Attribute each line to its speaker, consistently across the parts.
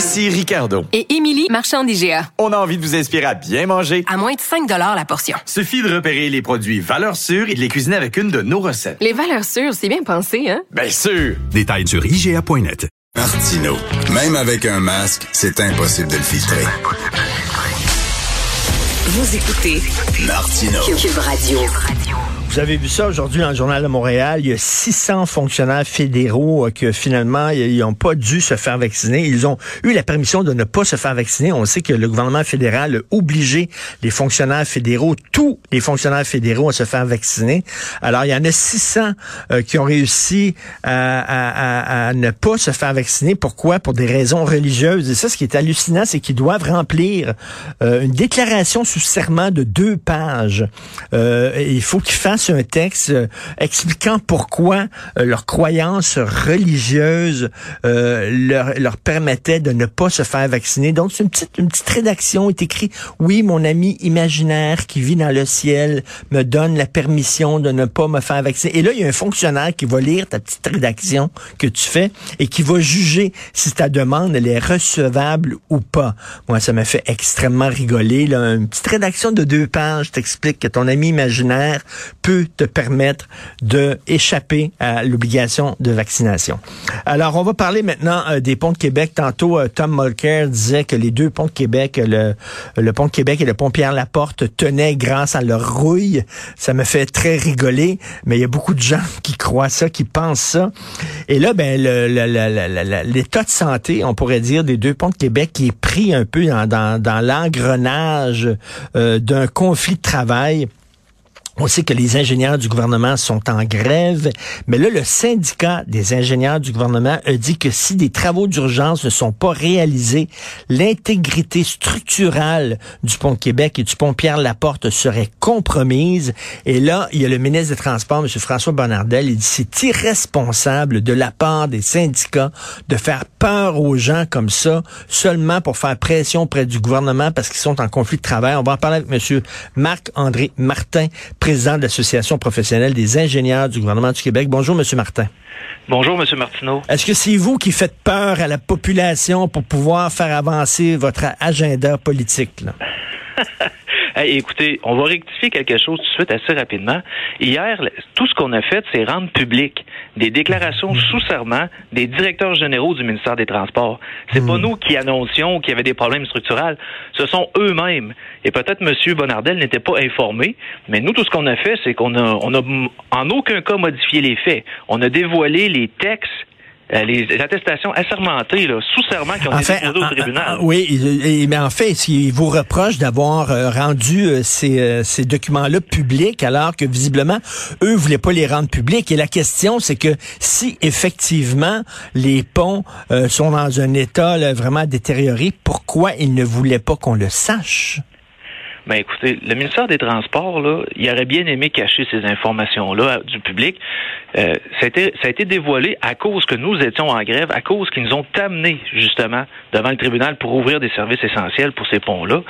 Speaker 1: Ici Ricardo.
Speaker 2: et Émilie, marchand d'IGA.
Speaker 1: On a envie de vous inspirer à bien manger.
Speaker 2: À moins de 5 la portion.
Speaker 1: Suffit de repérer les produits valeurs sûres et de les cuisiner avec une de nos recettes.
Speaker 2: Les valeurs sûres, c'est bien pensé, hein?
Speaker 1: Bien sûr!
Speaker 3: Détails sur IGA.net.
Speaker 4: Martino. Même avec un masque, c'est impossible de le filtrer.
Speaker 5: Vous écoutez
Speaker 4: Martino.
Speaker 5: Cube Radio.
Speaker 6: Vous avez vu ça aujourd'hui dans le Journal de Montréal. Il y a 600 fonctionnaires fédéraux euh, que finalement, ils n'ont pas dû se faire vacciner. Ils ont eu la permission de ne pas se faire vacciner. On sait que le gouvernement fédéral a obligé les fonctionnaires fédéraux, tous les fonctionnaires fédéraux à se faire vacciner. Alors, il y en a 600 euh, qui ont réussi à, à- à- ne pas se faire vacciner. Pourquoi? Pour des raisons religieuses. Et ça, ce qui est hallucinant, c'est qu'ils doivent remplir euh, une déclaration sous serment de deux pages. Euh, il faut qu'ils fassent un texte euh, expliquant pourquoi euh, leur croyance religieuse euh, leur, leur permettait de ne pas se faire vacciner. Donc, c'est une petite, une petite rédaction. Est écrit, oui, mon ami imaginaire qui vit dans le ciel me donne la permission de ne pas me faire vacciner. Et là, il y a un fonctionnaire qui va lire ta petite rédaction que tu fais et qui va juger si ta demande elle est recevable ou pas. Moi, ça m'a fait extrêmement rigoler. Là. Une petite rédaction de deux pages t'explique que ton ami imaginaire te permettre de échapper à l'obligation de vaccination. Alors, on va parler maintenant euh, des ponts de Québec. Tantôt, euh, Tom Mulcair disait que les deux ponts de Québec, le, le pont de Québec et le pont Pierre-Laporte tenaient grâce à leur rouille. Ça me fait très rigoler, mais il y a beaucoup de gens qui croient ça, qui pensent ça. Et là, ben, l'état de santé, on pourrait dire, des deux ponts de Québec qui est pris un peu dans, dans, dans l'engrenage euh, d'un conflit de travail. On sait que les ingénieurs du gouvernement sont en grève, mais là, le syndicat des ingénieurs du gouvernement a dit que si des travaux d'urgence ne sont pas réalisés, l'intégrité structurelle du pont Québec et du pont Pierre-Laporte serait compromise. Et là, il y a le ministre des Transports, M. François Bonnardel, il dit c'est irresponsable de la part des syndicats de faire peur aux gens comme ça, seulement pour faire pression auprès du gouvernement parce qu'ils sont en conflit de travail. On va en parler avec M. Marc-André Martin, de l'Association professionnelle des ingénieurs du gouvernement du Québec. Bonjour, M. Martin.
Speaker 7: Bonjour, M. Martineau.
Speaker 6: Est-ce que c'est vous qui faites peur à la population pour pouvoir faire avancer votre agenda politique? Là?
Speaker 7: Hey, écoutez, on va rectifier quelque chose tout de suite assez rapidement. Hier, tout ce qu'on a fait, c'est rendre public des déclarations sous serment des directeurs généraux du ministère des Transports. C'est pas nous qui annoncions qu'il y avait des problèmes structurels. Ce sont eux-mêmes. Et peut-être M. Bonnardel n'était pas informé, mais nous, tout ce qu'on a fait, c'est qu'on a, on a en aucun cas modifié les faits. On a dévoilé les textes les attestations assermentées, là, sous serment qui ont été
Speaker 6: Enfin,
Speaker 7: déposées
Speaker 6: ah,
Speaker 7: au tribunal.
Speaker 6: ah, oui, mais en fait, il vous reproche d'avoir euh, rendu euh, ces, euh, ces documents-là publics alors que visiblement, eux voulaient pas les rendre publics. Et la question, c'est que si effectivement les ponts euh, sont dans un état là, vraiment détérioré, pourquoi ils ne voulaient pas qu'on le sache?
Speaker 7: Ben écoutez, le ministère des Transports, là, il aurait bien aimé cacher ces informations-là du public. Euh, ça, a été, ça a été dévoilé à cause que nous étions en grève, à cause qu'ils nous ont amenés justement devant le tribunal pour ouvrir des services essentiels pour ces ponts-là.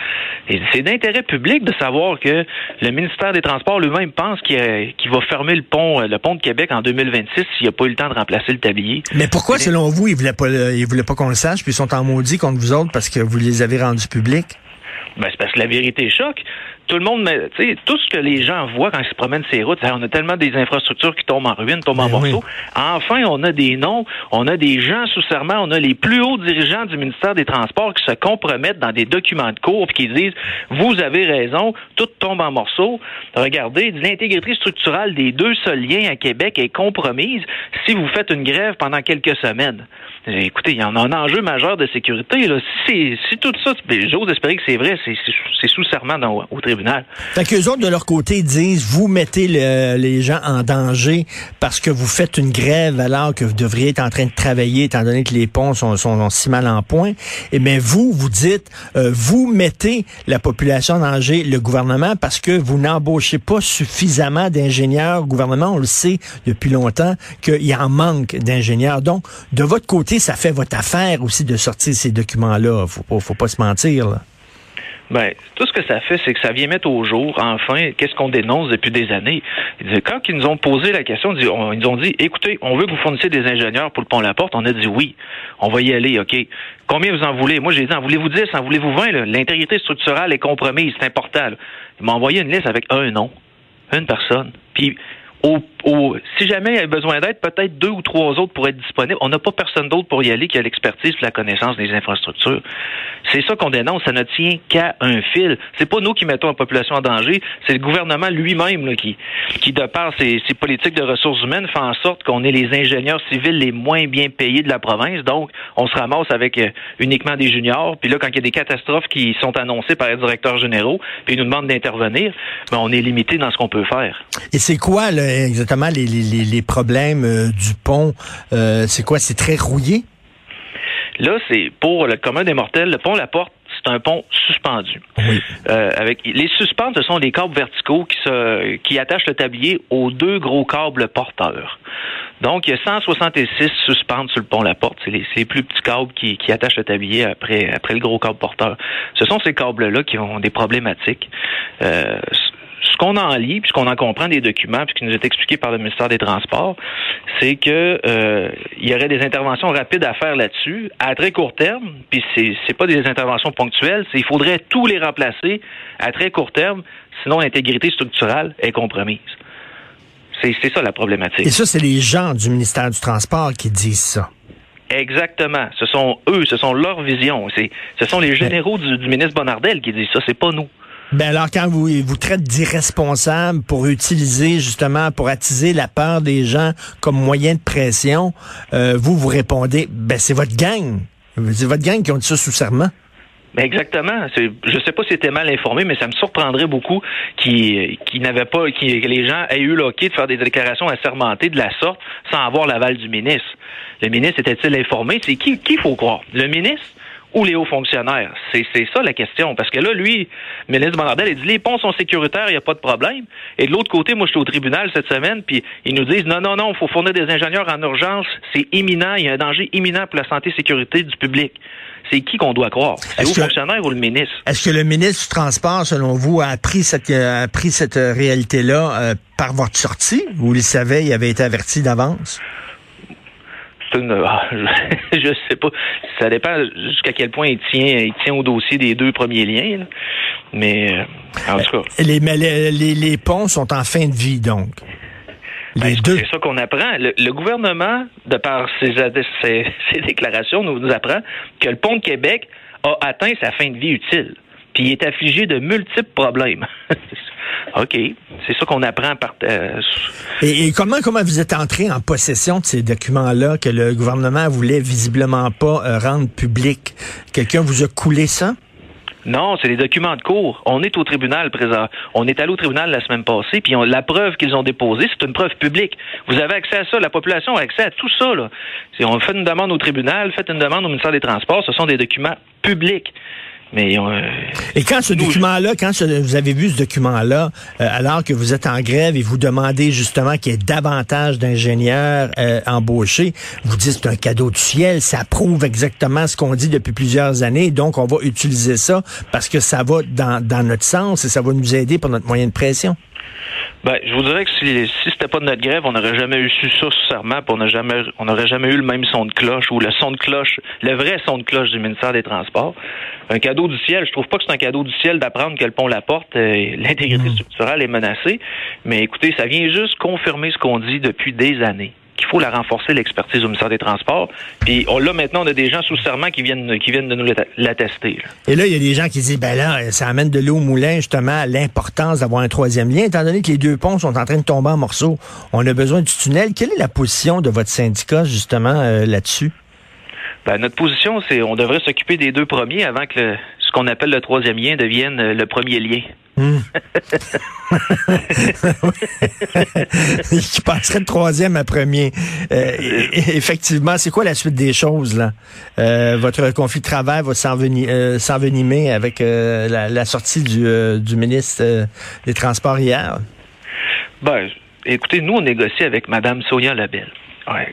Speaker 7: Et c'est d'intérêt public de savoir que le ministère des Transports lui-même pense qu'il euh, qu'il va fermer le pont, euh, le pont de Québec en 2026 s'il n'a pas eu le temps de remplacer le tablier.
Speaker 6: Mais pourquoi, selon vous, ils voulaient pas, ils voulaient pas qu'on le sache, puis ils sont en maudit contre vous autres parce que vous les avez rendus publics?
Speaker 7: Ben, c'est parce que la vérité choque. Tout le monde, tu sais, tout ce que les gens voient quand ils se promènent ces routes, on a tellement des infrastructures qui tombent en ruine, tombent en
Speaker 6: Ben oui.
Speaker 7: morceaux. Enfin, on a des noms, on a des gens sous serment, on a les plus hauts dirigeants du ministère des Transports qui se compromettent dans des documents de cours puis qui disent, vous avez raison, tout tombe en morceaux. Regardez, l'intégrité structurelle des deux seuls liens à Québec est compromise si vous faites une grève pendant quelques semaines. Écoutez, il y en a un enjeu majeur de sécurité. Là. Si, si tout ça, ben, j'ose espérer que c'est vrai, c'est sous serment dans- au tribunal. Tribunal.
Speaker 6: Fait qu'eux autres, de leur côté, disent, vous mettez le- les gens en danger parce que vous faites une grève alors que vous devriez être en train de travailler étant donné que les ponts sont, si mal en point. Et bien, vous, vous dites, euh, vous mettez la population en danger, le gouvernement, parce que vous n'embauchez pas suffisamment d'ingénieurs. Le gouvernement, on le sait depuis longtemps, qu'il y en manque d'ingénieurs. Donc, de votre côté, ça fait votre affaire aussi de sortir ces documents-là. Faut pas, faut pas se mentir, là.
Speaker 7: Ben, tout ce que ça fait, c'est que ça vient mettre au jour, enfin, qu'est-ce qu'on dénonce depuis des années. Quand ils nous ont posé la question, ils nous ont dit, écoutez, on veut que vous fournissiez des ingénieurs pour le pont La Porte. On a dit oui. On va y aller, OK. Combien vous en voulez? Moi, j'ai dit, en voulez-vous 10, en voulez-vous 20? là? L'intégrité structurelle est compromise, c'est important. là. Ils m'ont envoyé une liste avec un nom, une personne. Puis, si jamais il y avait besoin d'aide, peut-être deux ou trois autres pourraient être disponibles. On n'a pas personne d'autre pour y aller qui a l'expertise et la connaissance des infrastructures. C'est ça qu'on dénonce. Ça ne tient qu'à un fil. C'est pas nous qui mettons la population en danger. C'est le gouvernement lui-même qui, qui, de par ses, politiques de ressources humaines, fait en sorte qu'on est les ingénieurs civils les moins bien payés de la province. Donc, on se ramasse avec euh, uniquement des juniors. Puis là, quand il y a des catastrophes qui sont annoncées par les directeurs généraux, puis ils nous demandent d'intervenir, ben, on est limité dans ce qu'on peut faire.
Speaker 6: Et c'est quoi là, exactement les, les, les- problèmes euh, du pont? Euh, c'est quoi? C'est très rouillé?
Speaker 7: Là, c'est pour le commun des mortels, le pont La Porte, c'est un pont suspendu. Euh, avec les suspentes, ce sont des câbles verticaux qui se qui attachent le tablier aux deux gros câbles porteurs. Donc, il y a 166 suspentes sur le pont La Porte. C'est les, plus petits câbles qui, qui attachent le tablier après, après le gros câble porteur. Ce sont ces câbles-là qui ont des problématiques. Euh, ce qu'on en lit, puis ce qu'on en comprend des documents, puis ce qui nous est expliqué par le ministère des Transports, c'est que euh, il y aurait des interventions rapides à faire là-dessus, à très court terme, puis c'est c'est pas des interventions ponctuelles, c'est il faudrait tous les remplacer à très court terme, sinon l'intégrité structurelle est compromise. C'est c'est ça la problématique.
Speaker 6: Et ça, c'est les gens du ministère du Transport qui disent ça.
Speaker 7: Exactement. Ce sont eux, ce sont leur vision. C'est, ce sont les généraux du, du ministre Bonardel qui disent ça. C'est pas nous.
Speaker 6: Ben alors, quand vous vous traitez d'irresponsable pour utiliser justement, pour attiser la peur des gens comme moyen de pression, euh, vous, vous répondez, ben c'est votre gang. C'est votre gang qui ont dit ça sous serment.
Speaker 7: Ben exactement. Je sais pas si c'était mal informé, mais ça me surprendrait beaucoup qui n'avaient pas, qui, que les gens aient eu l'ok de faire des déclarations assermentées de la sorte sans avoir l'aval du ministre. Le ministre était-il informé? C'est qui, qui faut croire? Le ministre ou les hauts fonctionnaires? C'est, c'est ça la question. Parce que là, lui, le ministre Bonardel, il dit les ponts sont sécuritaires, il n'y a pas de problème. Et de l'autre côté, moi, je suis au tribunal cette semaine, puis ils nous disent non, non, non, il faut fournir des ingénieurs en urgence, c'est imminent, il y a un danger imminent pour la santé et sécurité du public. C'est qui qu'on doit croire? C'est les
Speaker 6: Est-ce
Speaker 7: hauts
Speaker 6: que-
Speaker 7: fonctionnaires ou le ministre?
Speaker 6: Est-ce que le ministre du Transport, selon vous, a appris cette, euh, a appris cette euh, réalité-là euh, par votre sortie? Ou il savait, il avait été averti d'avance?
Speaker 7: C'est une, ah, je, je sais pas. Ça dépend jusqu'à quel point il tient, il tient au dossier des deux premiers liens. là. Mais euh, en tout cas,
Speaker 6: Les, mais les, les, les ponts sont en fin de vie, donc. Les
Speaker 7: ben,
Speaker 6: deux.
Speaker 7: c'est ça qu'on apprend. Le, le gouvernement, de par ses, ad- ses, ses déclarations, nous, nous apprend que le pont de Québec a atteint sa fin de vie utile. Puis il est affligé de multiples problèmes. OK. C'est ça qu'on apprend par. euh,
Speaker 6: Et, et comment, comment vous êtes entré en possession de ces documents-là que le gouvernement voulait visiblement pas euh, rendre public? Quelqu'un vous a coulé ça?
Speaker 7: Non, c'est des documents de cours. On est au tribunal présent. On est allé au tribunal la semaine passée, puis on- la preuve qu'ils ont déposée, c'est une preuve publique. Vous avez accès à ça. La population a accès à tout ça. Là. Si on fait une demande au tribunal, faites une demande au ministère des Transports. Ce sont des documents publics. Mais euh,
Speaker 6: Et quand ce document-là, quand ce- vous avez vu ce document-là, euh, alors que vous êtes en grève et vous demandez justement qu'il y ait davantage d'ingénieurs euh, embauchés, vous dites c'est un cadeau du ciel, ça prouve exactement ce qu'on dit depuis plusieurs années, donc on va utiliser ça parce que ça va dans, dans notre sens et ça va nous aider pour notre moyen de pression.
Speaker 7: Ben, je vous dirais que si, si c'était pas de notre grève, on n'aurait jamais eu su ça sous serment, on n'a jamais, on n'aurait jamais eu le même son de cloche ou le son de cloche, le vrai son de cloche du ministère des Transports. Un cadeau du ciel, je trouve pas que c'est un cadeau du ciel d'apprendre que le pont La Porte, euh, l'intégrité structurelle est menacée. Mais écoutez, ça vient juste confirmer ce qu'on dit depuis des années qu'il faut la renforcer l'expertise au ministère des Transports. Puis on là maintenant on a des gens sous serment qui viennent qui viennent de nous l'attester.
Speaker 6: Et là, il y a des gens qui disent, ben là, ça amène de l'eau au moulin, justement, à l'importance d'avoir un troisième lien, étant donné que les deux ponts sont en train de tomber en morceaux. On a besoin du tunnel. Quelle est la position de votre syndicat, justement, euh, là-dessus?
Speaker 7: Ben, notre position, c'est on devrait s'occuper des deux premiers avant que le- ce qu'on appelle le troisième lien devienne euh, le premier lien.
Speaker 6: qui passerait de troisième à premier. Euh, effectivement, c'est quoi la suite des choses là? Euh, Votre conflit de travail va euh, s'envenimer avec la, sortie du, ministre des Transports hier?
Speaker 7: Ben, écoutez, nous on négocie avec Mme Sonia Labelle.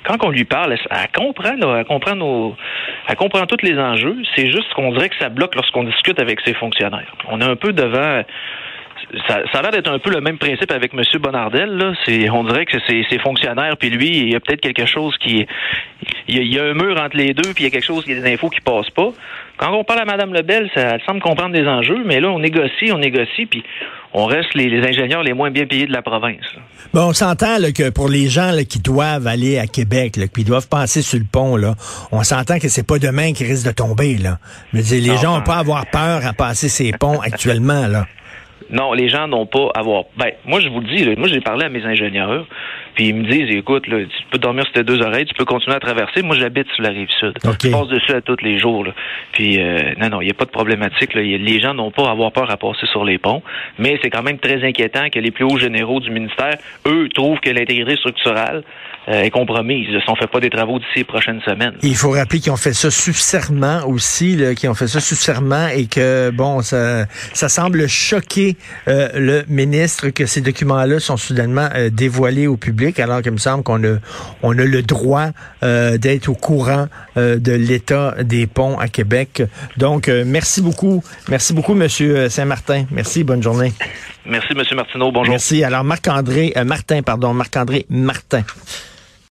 Speaker 7: Quand on lui parle, elle, comprend, elle comprend nos, elle comprend tous les enjeux. C'est juste qu'on dirait que ça bloque lorsqu'on discute avec ses fonctionnaires. On est un peu devant ça, ça a l'air d'être un peu le même principe avec M. Bonardel. Là. C'est, on dirait que c'est ses fonctionnaires, puis lui, il y a peut-être quelque chose qui... Il y, a, un mur entre les deux, puis il y a quelque chose, il y a des infos qui passent pas. Quand on parle à Mme Lebel, ça, elle semble comprendre des enjeux, mais là, on négocie, on négocie, puis on reste les, ingénieurs les moins bien payés de la province.
Speaker 6: Bon, on s'entend que pour les gens qui doivent aller à Québec, qui doivent passer sur le pont, là, on s'entend que c'est pas demain qui risque de tomber. Là. Mais les gens n'ont pas à avoir peur à passer ces ponts actuellement. là.
Speaker 7: Non, les gens n'ont pas à avoir. Ben, moi, je vous le dis, moi, j'ai parlé à mes ingénieurs, puis ils me disent, écoute, là, tu peux dormir sur tes deux oreilles, tu peux continuer à traverser. Moi, j'habite sur la rive sud. Je passe dessus à tous les jours. Là. Puis, euh, non, non, il n'y a pas de problématique. Là. Les gens n'ont pas à avoir peur à passer sur les ponts, mais c'est quand même très inquiétant que les plus hauts généraux du ministère, eux, trouvent que l'intégrité structurelle euh, est compromise. Ils ne fait pas des travaux d'ici les prochaines semaines.
Speaker 6: Il faut rappeler qu'ils ont fait ça sous serment aussi, qu'ils ont fait ça sous serment et que, bon, ça, ça semble choquer euh, le ministre que ces documents-là sont soudainement euh, dévoilés au public, alors qu'il me semble qu'on a, on a le droit d'être au courant de l'état des ponts à Québec. Donc, merci beaucoup. Merci beaucoup, Monsieur Saint-Martin. Merci, bonne journée.
Speaker 7: Merci, Monsieur Martineau. Bonjour.
Speaker 6: Merci. Alors, Marc-André, Martin, pardon, Marc-André Martin.